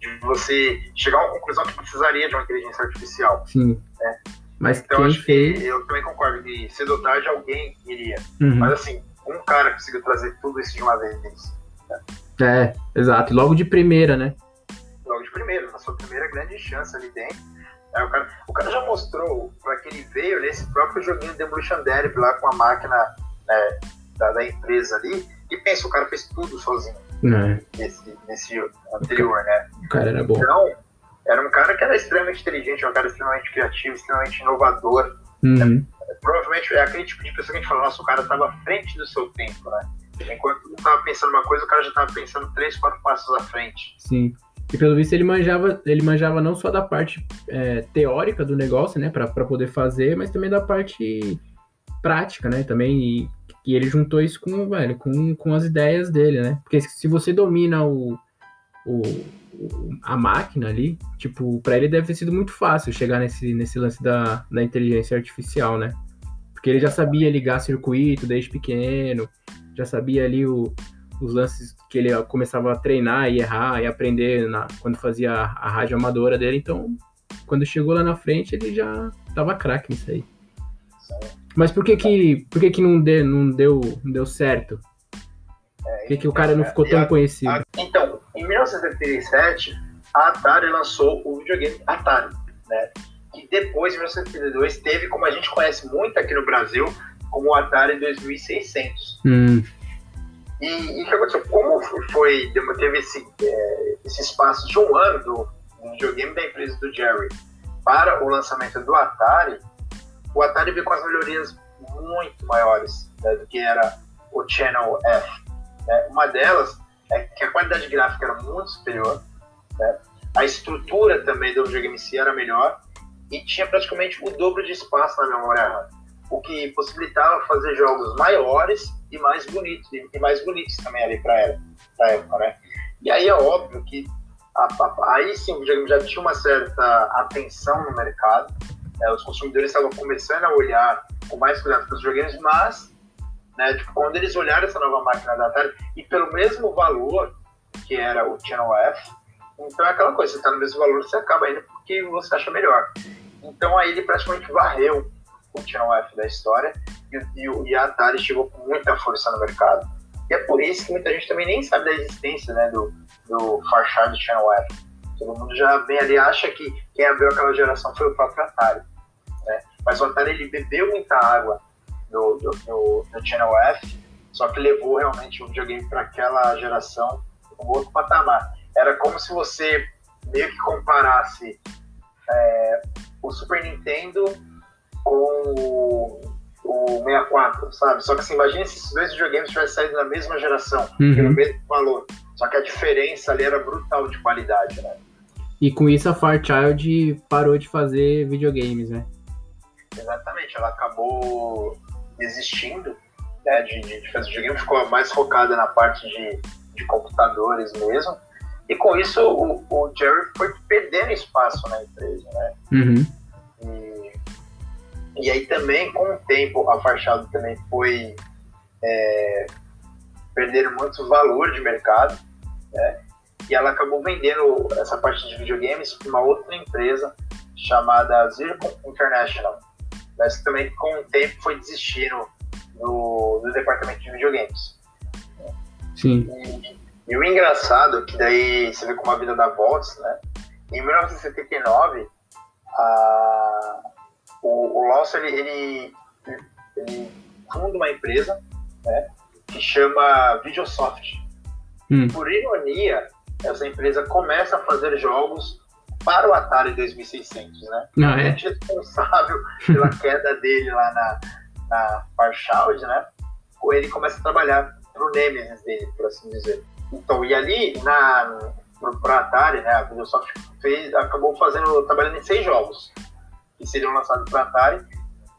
de você chegar a uma conclusão que precisaria de uma inteligência artificial. Sim. Né? Mas então, quem acho fez. que eu também concordo que cedo ou tarde alguém iria. Uhum. Mas assim, um cara conseguiu trazer tudo isso de uma vez. Né? É, exato. Logo de primeira, né? Logo de primeira, na sua primeira grande chance ali dentro. Aí o, cara, o cara já mostrou para que ele veio nesse próprio joguinho Demolition Derby lá com a máquina né, da, da, empresa ali. E pensa, o cara fez tudo sozinho É. nesse, nesse anterior, né? O cara era bom. Então, era um cara que era extremamente inteligente, um cara extremamente criativo, extremamente inovador. Uhum. Provavelmente é aquele tipo de pessoa que a gente fala, nossa, o cara estava à frente do seu tempo, né? Enquanto um estava pensando uma coisa, o cara já estava pensando três, quatro passos à frente. Sim. E pelo visto ele manjava, ele manjava não só da parte é, teórica do negócio, né, para poder fazer, mas também da parte prática, né, também. E, e ele juntou isso com, velho, com, com as ideias dele, né? Porque se você domina o, o, a máquina ali, tipo, para ele deve ter sido muito fácil chegar nesse, nesse lance da, da inteligência artificial, né? Porque ele já sabia ligar circuito desde pequeno, já sabia ali o, os lances que ele começava a treinar e errar e aprender na, quando fazia a, a rádio amadora dele. Então, quando chegou lá na frente, ele já tava craque nisso aí. Mas por que que, por que, que não, deu, não, deu, não deu certo? Por que, que o cara não ficou tão conhecido? Então, em 1977, a Atari lançou o videogame Atari, né? E depois, em 1972, teve, como a gente conhece muito aqui no Brasil, como o Atari 2600. Hum. E o que aconteceu? Como foi, teve esse, é, esse espaço de um ano do, do videogame da empresa do Jerry para o lançamento do Atari, o Atari veio com as melhorias muito maiores né, do que era o Channel F. Né? Uma delas é que a qualidade gráfica era muito superior, né? a estrutura também do videogame em si era melhor e tinha praticamente o dobro de espaço na memória RAM, o que possibilitava fazer jogos maiores e mais bonitos, e mais bonitos também ali para ela, pra época, né? E aí é óbvio que a, a, aí sim o videogame já tinha uma certa atenção no mercado, né? os consumidores estavam começando a olhar com mais cuidado para os videogames, mas né, tipo, quando eles olharam essa nova máquina da Atari e pelo mesmo valor que era o Channel F, então é aquela coisa, você está no mesmo valor, você acaba indo porque você acha melhor. Então aí ele praticamente varreu o Channel F da história e, e, e, a Atari chegou com muita força no mercado. E é por isso que muita gente também nem sabe da existência né, do, do Farshad Channel F. Todo mundo já bem ali acha que quem abriu aquela geração foi o próprio Atari. Né? Mas o Atari ele bebeu muita água do, do, do, do Channel F, só que levou realmente o videogame para aquela geração um outro patamar. Era como se você meio que comparasse é, o Super Nintendo com o, o 64, sabe? Só que assim, imagina se esses dois videogames tivessem saído na mesma geração, Uhum. pelo mesmo valor. Só que a diferença ali era brutal de qualidade, né? E com isso a Fairchild parou de fazer videogames, né? Exatamente, ela acabou desistindo né, de, de fazer videogame, ficou mais focada na parte de, de computadores mesmo. E com isso o, o Jerry foi perdendo espaço na empresa, né? Uhum. E, e aí também, com o tempo, a Fachada também foi é, perdendo muito valor de mercado, né? E ela acabou vendendo essa parte de videogames para uma outra empresa chamada Zircon International, mas também com o tempo foi desistindo do, do departamento de videogames. Sim. E, e o engraçado, é que daí você vê como a vida dá voltas, né? Em 1979, a, o, o Lawson, ele, ele, ele funda uma empresa, né? Que chama Videosoft. Hum. Por ironia, essa empresa começa a fazer jogos para o Atari 2600, né? Não, é. responsável pela queda dele lá na, na Fairchild, né? Ele começa a trabalhar pro Nemesis dele, por assim dizer. Então, e ali na para Atari, né? A Microsoft fez, acabou fazendo, trabalhando em seis jogos que seriam lançados para Atari.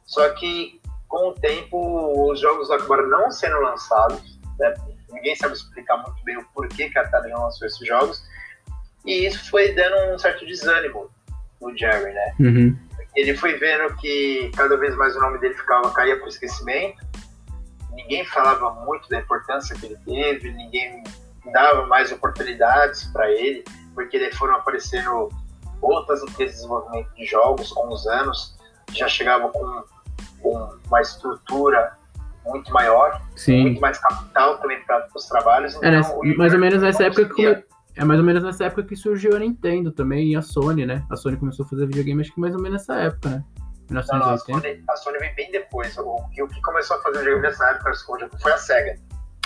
Só que com o tempo os jogos acabaram não sendo lançados. Né? Ninguém sabe explicar muito bem o porquê que a Atari não lançou esses jogos. E isso foi dando um certo desânimo no Jerry, né? Uhum. Ele foi vendo que cada vez mais o nome dele ficava caía para o esquecimento. Ninguém falava muito da importância que ele teve, ninguém dava mais oportunidades para ele, porque foram aparecendo outras empresas de desenvolvimento de jogos com os anos, já chegavam com, com uma estrutura muito maior, Sim. muito mais capital também para os trabalhos. Então, é, mais ou menos nessa época que é mais ou menos nessa época que surgiu a Nintendo também e a Sony, né? A Sony começou a fazer videogame, acho que mais ou menos nessa época, né? 1980. Não, a, Sony, a Sony vem bem depois. O, o que começou a fazer videogame nessa época foi a SEGA.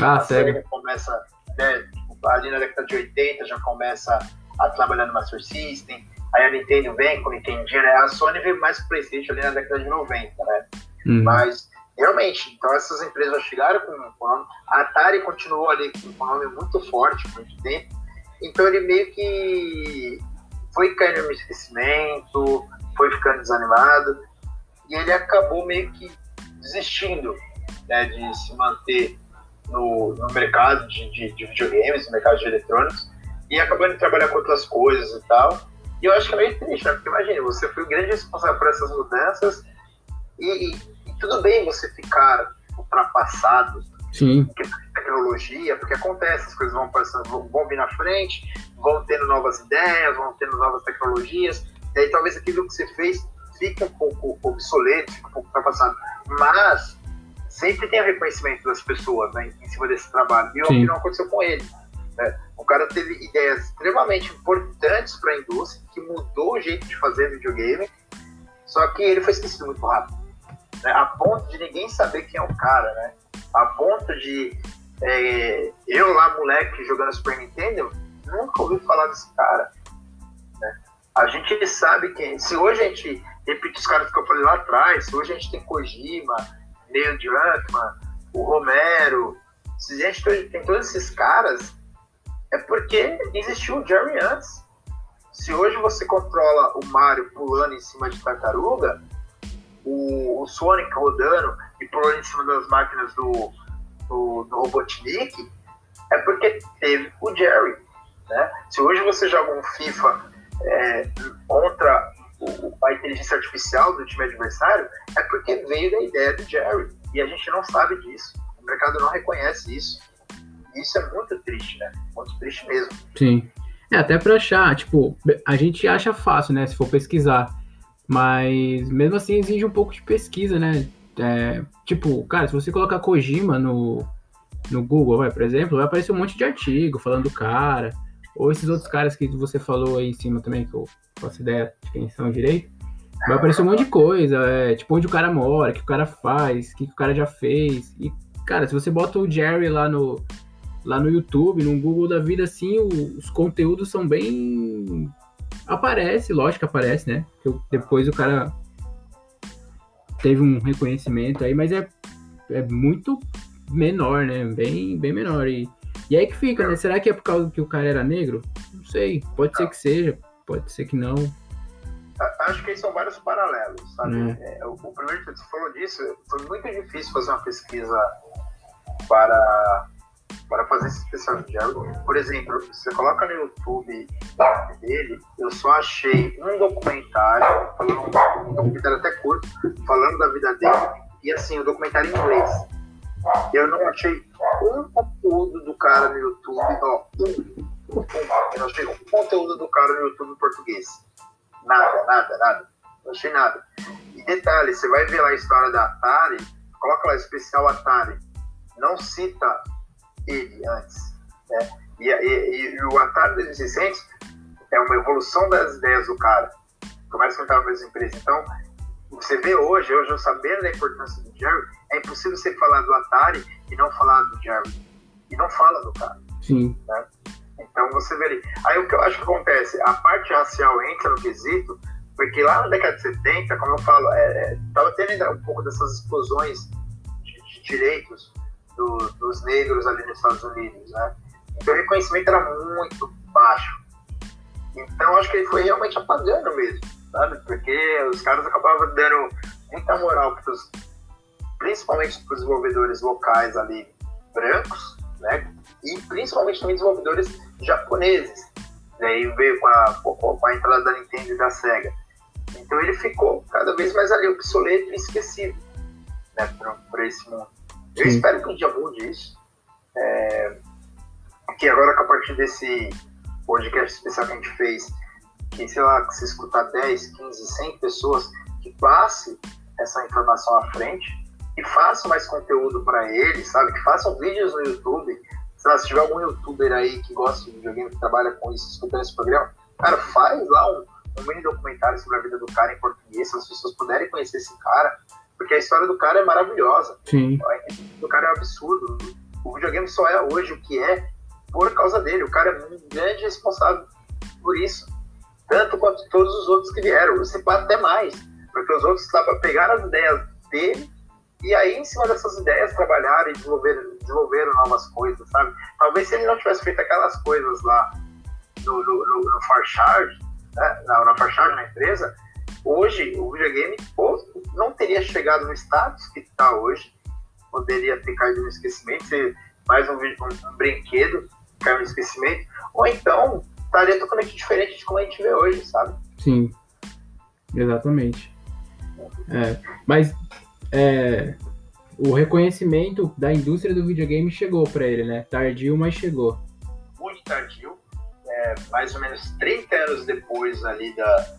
Ah, a SEGA. SEGA começa, né, tipo, ali na década de 80 já começa a trabalhar no Master System. Aí a Nintendo vem com o Nintendo, né? A Sony veio mais pro Playstation ali na década de 90, né? Uhum. Mas realmente, então essas empresas chegaram com o nome. A Atari continuou ali com um nome muito forte por muito tempo. Então ele meio que foi caindo no esquecimento, foi ficando desanimado e ele acabou meio que desistindo né, de se manter no, no mercado de, de, de, videogames, no mercado de eletrônicos e acabou indo trabalhar com outras coisas e tal. E eu acho que é meio triste, né? Porque imagina, você foi o grande responsável por essas mudanças e, e, e tudo bem você ficar ultrapassado Sim. tecnologia, porque acontece, as coisas vão passando, vão vir na frente, vão tendo novas ideias, vão tendo novas tecnologias, e aí talvez aquilo que você fez fique um pouco obsoleto, fique um pouco ultrapassado. Mas sempre tem o reconhecimento das pessoas né, em cima desse trabalho. E o que não aconteceu com ele. Né? O cara teve ideias extremamente importantes para a indústria, que mudou o jeito de fazer videogame, só que ele foi esquecido muito rápido. Né? A ponto de ninguém saber quem é o cara, né? a ponto de é, eu lá, moleque, jogando Super Nintendo, nunca ouvi falar desse cara. Né? A gente sabe quem. Se hoje a gente repete os caras que eu falei lá atrás, se hoje a gente tem Kojima, Neil Druckmann, o Romero, se a gente tem todos esses caras, é porque existiu o Jerry antes. Se hoje você controla o Mario pulando em cima de tartaruga, o, o Sonic rodando e pulando em cima das máquinas do, do, do Robotnik, é porque teve o Jerry. Né? Se hoje você joga um FIFA é, contra o, a inteligência artificial do time adversário, é porque veio da ideia do Jerry. E a gente não sabe disso. O mercado não reconhece isso. E isso é muito triste, né? Muito triste mesmo. Sim. É, até pra achar, tipo, a gente acha fácil, né? Se for pesquisar. Mas mesmo assim exige um pouco de pesquisa, né? É, tipo, cara, se você colocar Kojima no, no Google, vai, por exemplo, vai aparecer um monte de artigo falando do cara. Ou esses outros caras que você falou aí em cima também, que eu faço ideia de quem são direito. Vai aparecer um monte de coisa, é, tipo onde o cara mora, o que o cara faz, o que o cara já fez. E, cara, se você bota o Jerry lá no, lá no YouTube, no Google da vida, assim, os conteúdos são bem Aparece, lógico aparece, né? Depois o cara teve um reconhecimento aí, mas é, é muito menor, né? Bem, bem menor. E, e aí que fica, né? Será que é por causa que o cara era negro? Não sei. Pode ser que seja, pode ser que não. Acho que são vários paralelos, sabe? É. É, o, o, primeiro que você falou disso, foi muito difícil fazer uma pesquisa para para fazer esse especial de diálogo. Por exemplo, você coloca no YouTube dele, eu só achei um documentário, falando, um documentário até curto, falando da vida dele, e assim, o documentário em inglês. Eu não achei um conteúdo do cara no YouTube, ó, não achei um conteúdo do cara no YouTube em português. Nada, nada, nada. Não achei nada. E detalhe, você vai ver lá a história da Atari, coloca lá especial Atari, não cita ele antes. Né? E, e, e, o Atari 2600 é uma evolução das ideias do cara. Que não estava na mesma empresa. Então, você vê hoje, hoje eu sabendo da importância do Jerry, é impossível você falar do Atari e não falar do Jerry. E não fala do cara. Sim. Né? Então você vê ali. Aí o que eu acho que acontece? A parte racial entra no quesito, porque lá na década de 70, como eu falo, é, tava tendo ainda um pouco dessas explosões de, de direitos do, dos negros ali nos Estados Unidos, né? Então o reconhecimento era muito baixo. Então acho que ele foi realmente apagando mesmo, sabe? Porque os caras acabavam dando muita moral pros, principalmente para os desenvolvedores locais ali brancos, né? E principalmente também desenvolvedores japoneses. Daí veio com a, com a entrada da Nintendo e da Sega. Então ele ficou cada vez mais ali obsoleto e esquecido né, por, esse mundo. Eu Sim. espero que um dia mude isso. É, que agora, a partir desse podcast especial que a gente fez, que sei lá, que se escutar 10, 15, 100 pessoas, que passe essa informação à frente e façam mais conteúdo para eles, sabe? Que façam vídeos no YouTube. Se, lá, se tiver algum youtuber aí que gosta de videogame, que trabalha com isso, escutando esse programa, cara, faz lá um, um mini documentário sobre a vida do cara em português, se as pessoas puderem conhecer esse cara, porque a história do cara é maravilhosa. Sim. O cara é um absurdo. O videogame só é hoje o que é por causa dele. O cara é um grande responsável por isso. Tanto quanto todos os outros que vieram. Você pode até mais. Porque os outros estavam pegar as ideias dele e aí, em cima dessas ideias, trabalharam e desenvolveram, desenvolveram novas coisas, sabe? Talvez se ele não tivesse feito aquelas coisas lá no, no, no, no né? na, na na empresa, hoje o videogame não teria chegado no status que está hoje, poderia ter caído no esquecimento, ser mais um, um, um brinquedo caiu no esquecimento, ou então estaria totalmente diferente de como a gente vê hoje, sabe? Sim, exatamente. É, mas é, o reconhecimento da indústria do videogame chegou para ele, né? Tardio, mas chegou. Muito tardio. É, mais ou menos 30 anos depois ali da,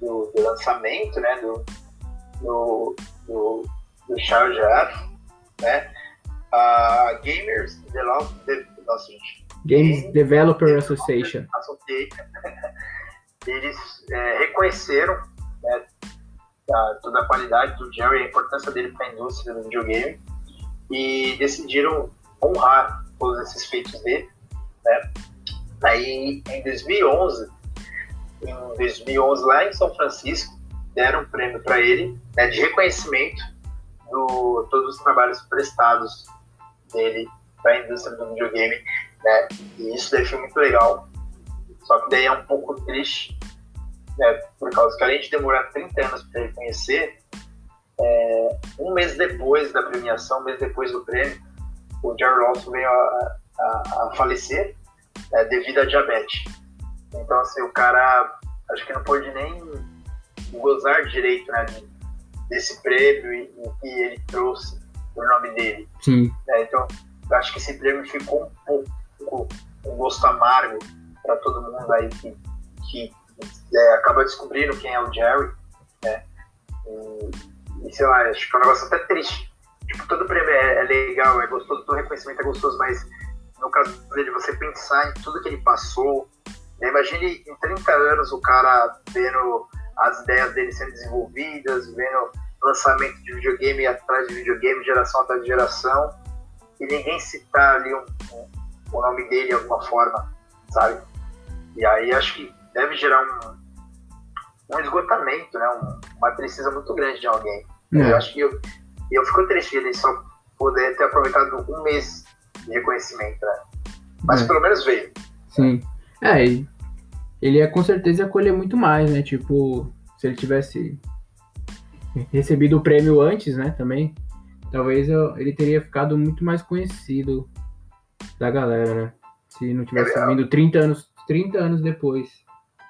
do, do lançamento, né? Do, do, do, do Charge F, né? A Gamers Develop, de, nossa, gente, Games Game Developer Association. Association. Eles é, reconheceram né, a, toda a qualidade do Jerry, a importância dele para a indústria do videogame e decidiram honrar todos esses feitos dele. Né? Aí, em 2011, em 2011 lá em São Francisco, deram um prêmio para ele né, de reconhecimento do todos os trabalhos prestados dele para a indústria do videogame, né? E isso daí foi muito legal. Só que daí é um pouco triste né, por causa que além de demorar 30 anos para reconhecer, é, um mês depois da premiação, um mês depois do prêmio, o Jerry Lawson veio a, a, a falecer é, devido a diabetes. Então, assim, o cara acho que não pôde nem gozar direito né, desse prêmio e que ele trouxe o nome dele. É, então, acho que esse prêmio ficou um pouco um gosto amargo para todo mundo aí que, que é, acaba descobrindo quem é o Jerry, né? E, e, sei lá, acho que é um negócio até triste. Tipo, todo prêmio é, é legal, é gostoso, todo reconhecimento é gostoso, mas no caso dele, você pensar em tudo que ele passou, né? imagine em 30 anos o cara vendo as ideias dele sendo desenvolvidas, vendo lançamento de videogame atrás de videogame, geração atrás de geração, e ninguém citar ali um, um, o nome dele de alguma forma, sabe? E aí acho que deve gerar um, um esgotamento, né? Um, uma tristeza muito grande de alguém. É. Eu acho que eu, eu fico triste ele só poder ter aproveitado um mês de reconhecimento, né? Mas é. pelo menos veio. Sim. É, ele, ele ia com certeza acolher muito mais, né? Tipo, se ele tivesse recebido o prêmio antes, né, também, talvez eu, ele teria ficado muito mais conhecido da galera, né? Se não tivesse é vindo 30 anos, 30 anos depois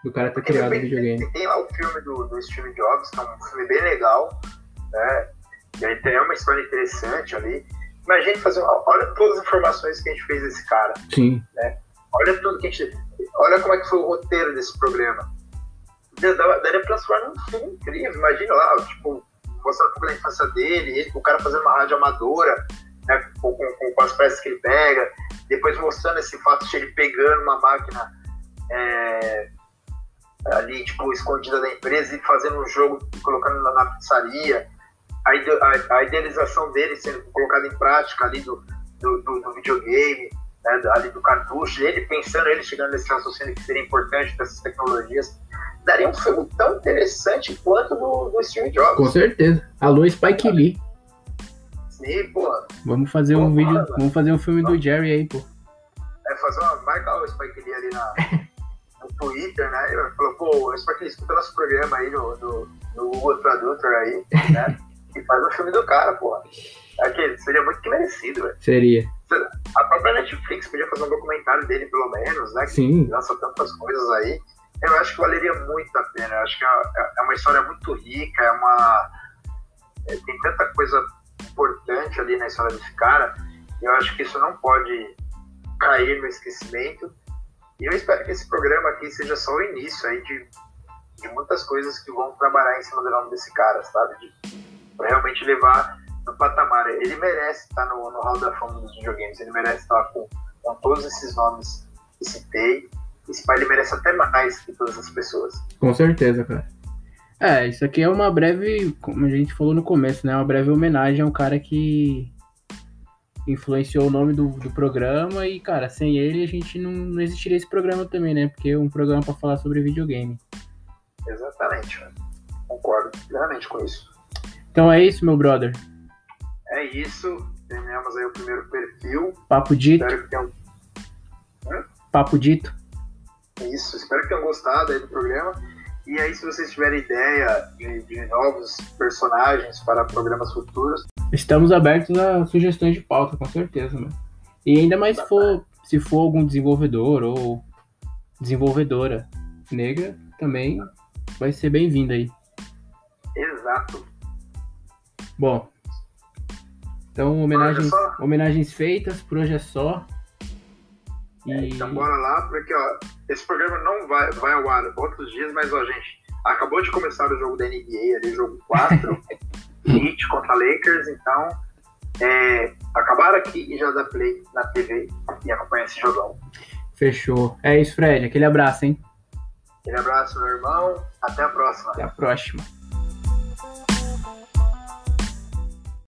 do cara ter criado o videogame. Tem lá o filme do, do Steve Jobs, que é um filme bem legal, né? E aí tem uma história interessante ali. Imagina fazer. Olha todas as informações que a gente fez desse cara. Sim. Né? Olha tudo que a gente. Olha como é que foi o roteiro desse programa. Daria pra transformar num filme incrível. Imagina lá, tipo, mostrando um pouco da infância dele, ele, o cara fazendo uma rádio amadora, né, com, com, com, as peças que ele pega, depois mostrando esse fato de ele pegando uma máquina é, ali, tipo, escondida da empresa e fazendo um jogo, colocando na, na pizzaria, a, a, a, idealização dele sendo colocada em prática ali do, do, do, do videogame, né, ali do cartucho, ele pensando, ele chegando nesse raciocínio que seria importante dessas tecnologias, daria um filme tão interessante quanto do, do Steve Jobs. Com certeza. Alô, Spike Lee. Sim, pô. Vamos fazer Pô, um vídeo, mano. vamos fazer um filme do Jerry aí, pô. É fazer uma. Marca o Spike Lee ali na, Twitter, né? Ele falou, pô, o Spike Lee escuta nosso programa aí no, no, no Google Tradutor aí, né? e faz o filme do cara, pô. Aquele, seria muito que merecido, velho. Seria. A própria Netflix podia fazer um documentário dele, pelo menos, né? Que Sim. lança tantas coisas aí. Eu acho que valeria muito a pena. Eu acho que é, é uma história muito rica, é uma. é, tem tanta coisa importante ali na história desse cara. E eu acho que isso não pode cair no esquecimento. E eu espero que esse programa aqui seja só o início aí de, de muitas coisas que vão trabalhar em cima do nome desse cara, sabe? De, pra realmente levar no patamar. Ele merece estar no, no Hall da Fama dos videogames, ele merece estar com, com todos esses nomes que citei. Esse pai ele merece até mais que todas as pessoas. Com certeza, cara. É, isso aqui é uma breve, como a gente falou no começo, né? Uma breve homenagem ao cara que influenciou o nome do, do programa e, cara, sem ele a gente não, não existiria esse programa também, né? Porque é um programa pra falar sobre videogame. Exatamente, mano. Concordo plenamente com isso. Então é isso, meu brother. É isso. Terminamos aí o primeiro perfil. Papo dito, Espero que tenham. papo dito. Isso, espero que tenham gostado aí do programa. E aí, se vocês tiverem ideia de, de novos personagens para programas futuros, Estamos abertos a sugestões de pauta, com certeza, mano. E ainda mais se for, se for algum desenvolvedor ou desenvolvedora negra, também vai ser bem-vindo aí. exato. Bom, então homenagens, é homenagens feitas, por hoje é só. E Então bora lá, porque ó, esse programa não vai, vai ao ar outros dias, mas ó, gente, acabou de começar o jogo da NBA, ali, jogo 4, Heat contra Lakers, então é, acabaram aqui e já dá play na TV e acompanha esse jogão. fechou. É isso, Fred. Aquele abraço, hein? Aquele abraço, meu irmão, até a próxima. Até a próxima.